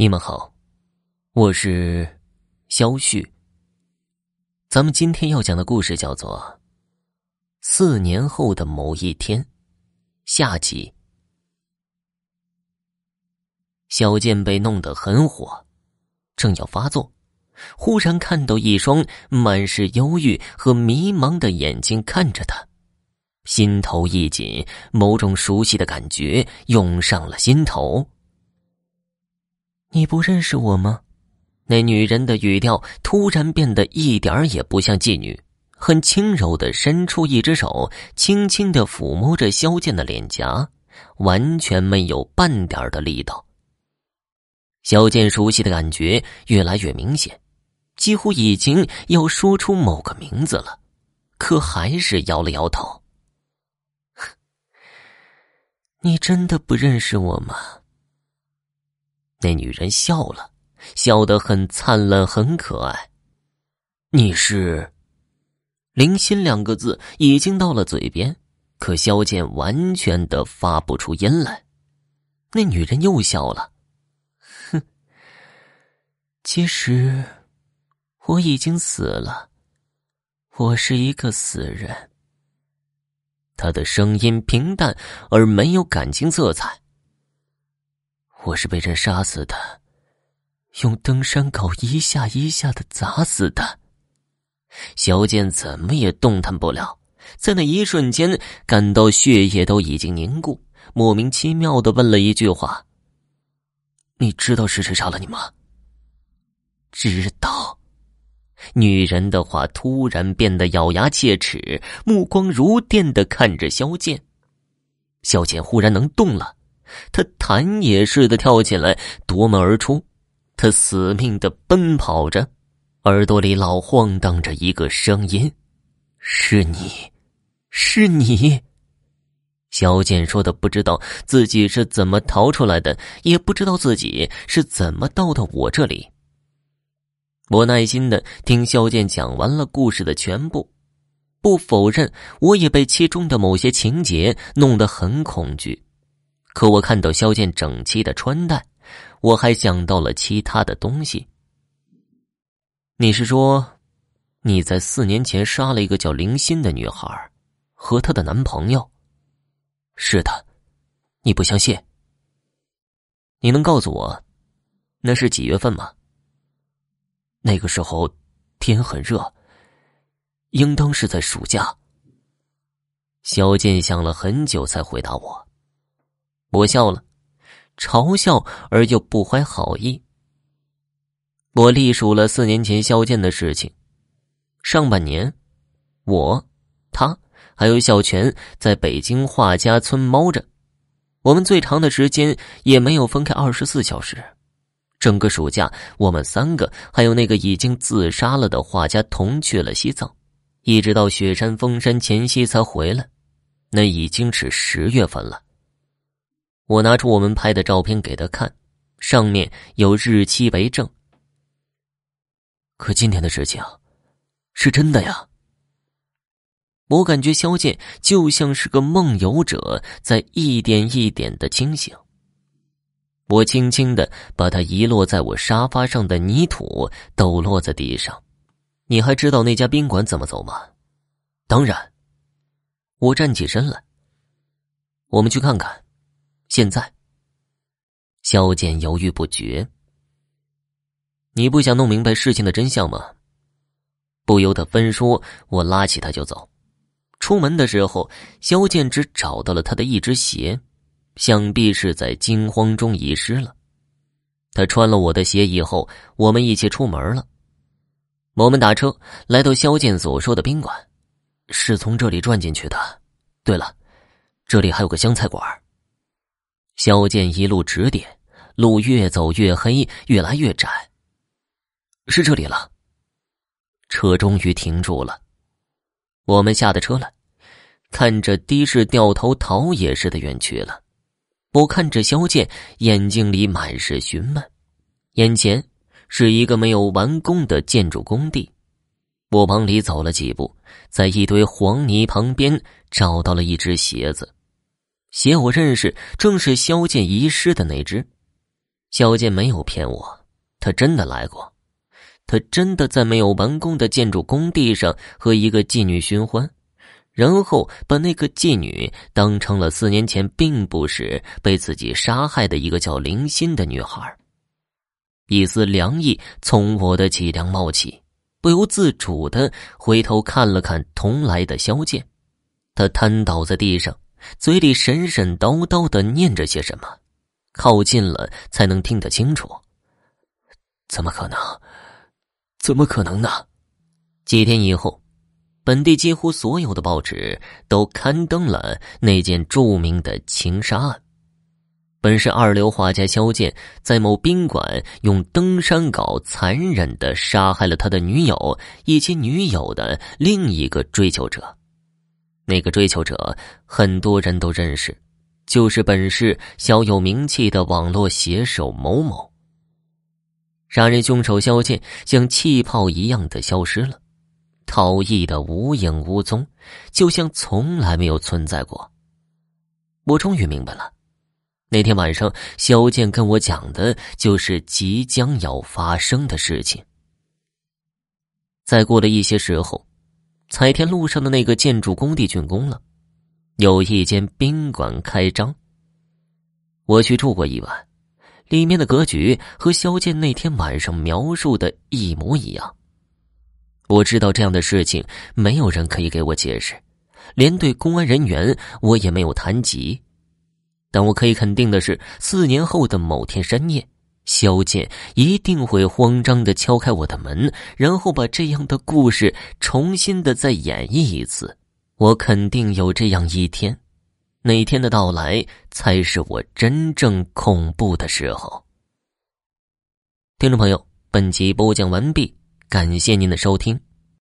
你们好，我是肖旭。咱们今天要讲的故事叫做《四年后的某一天》下集。小健被弄得很火，正要发作，忽然看到一双满是忧郁和迷茫的眼睛看着他，心头一紧，某种熟悉的感觉涌上了心头。你不认识我吗？那女人的语调突然变得一点儿也不像妓女，很轻柔的伸出一只手，轻轻的抚摸着萧剑的脸颊，完全没有半点的力道。萧剑熟悉的感觉越来越明显，几乎已经要说出某个名字了，可还是摇了摇头。你真的不认识我吗？那女人笑了，笑得很灿烂，很可爱。你是林心两个字已经到了嘴边，可萧剑完全的发不出音来。那女人又笑了，哼，其实我已经死了，我是一个死人。她的声音平淡而没有感情色彩。我是被人杀死的，用登山镐一下一下的砸死的。萧剑怎么也动弹不了，在那一瞬间感到血液都已经凝固，莫名其妙的问了一句话：“你知道是谁杀了你吗？”知道。女人的话突然变得咬牙切齿，目光如电的看着萧剑。萧剑忽然能动了。他弹也似的跳起来，夺门而出。他死命的奔跑着，耳朵里老晃荡着一个声音：“是你，是你。”小健说的不知道自己是怎么逃出来的，也不知道自己是怎么到的我这里。我耐心的听肖剑讲完了故事的全部，不否认我也被其中的某些情节弄得很恐惧。可我看到萧剑整齐的穿戴，我还想到了其他的东西。你是说，你在四年前杀了一个叫林欣的女孩，和她的男朋友？是的，你不相信？你能告诉我，那是几月份吗？那个时候天很热，应当是在暑假。萧剑想了很久，才回答我。我笑了，嘲笑而又不怀好意。我历数了四年前萧剑的事情。上半年，我、他还有小泉在北京画家村猫着，我们最长的时间也没有分开二十四小时。整个暑假，我们三个还有那个已经自杀了的画家同去了西藏，一直到雪山封山前夕才回来。那已经是十月份了。我拿出我们拍的照片给他看，上面有日期为证。可今天的事情，是真的呀。我感觉萧剑就像是个梦游者，在一点一点的清醒。我轻轻的把他遗落在我沙发上的泥土抖落在地上。你还知道那家宾馆怎么走吗？当然。我站起身来。我们去看看。现在，萧剑犹豫不决。你不想弄明白事情的真相吗？不由得分说，我拉起他就走。出门的时候，萧剑只找到了他的一只鞋，想必是在惊慌中遗失了。他穿了我的鞋以后，我们一起出门了。我们打车来到萧剑所说的宾馆，是从这里转进去的。对了，这里还有个湘菜馆。萧剑一路指点，路越走越黑，越来越窄。是这里了。车终于停住了，我们下的车了，看着的士掉头逃也似的远去了。我看着萧剑，眼睛里满是询问。眼前是一个没有完工的建筑工地，我往里走了几步，在一堆黄泥旁边找到了一只鞋子。鞋我认识，正是萧剑遗失的那只。肖剑没有骗我，他真的来过，他真的在没有完工的建筑工地上和一个妓女寻欢，然后把那个妓女当成了四年前并不是被自己杀害的一个叫林欣的女孩。一丝凉意从我的脊梁冒起，不由自主的回头看了看同来的萧剑，他瘫倒在地上，嘴里神神叨叨的念着些什么。靠近了才能听得清楚。怎么可能？怎么可能呢？几天以后，本地几乎所有的报纸都刊登了那件著名的情杀案。本是二流画家萧剑在某宾馆用登山镐残忍的杀害了他的女友以及女友的另一个追求者。那个追求者很多人都认识。就是本市小有名气的网络写手某某。杀人凶手肖剑像气泡一样的消失了，逃逸的无影无踪，就像从来没有存在过。我终于明白了，那天晚上肖剑跟我讲的就是即将要发生的事情。再过了一些时候，彩田路上的那个建筑工地竣工了。有一间宾馆开张。我去住过一晚，里面的格局和肖剑那天晚上描述的一模一样。我知道这样的事情没有人可以给我解释，连对公安人员我也没有谈及。但我可以肯定的是，四年后的某天深夜，肖剑一定会慌张的敲开我的门，然后把这样的故事重新的再演绎一次。我肯定有这样一天，那天的到来才是我真正恐怖的时候。听众朋友，本集播讲完毕，感谢您的收听。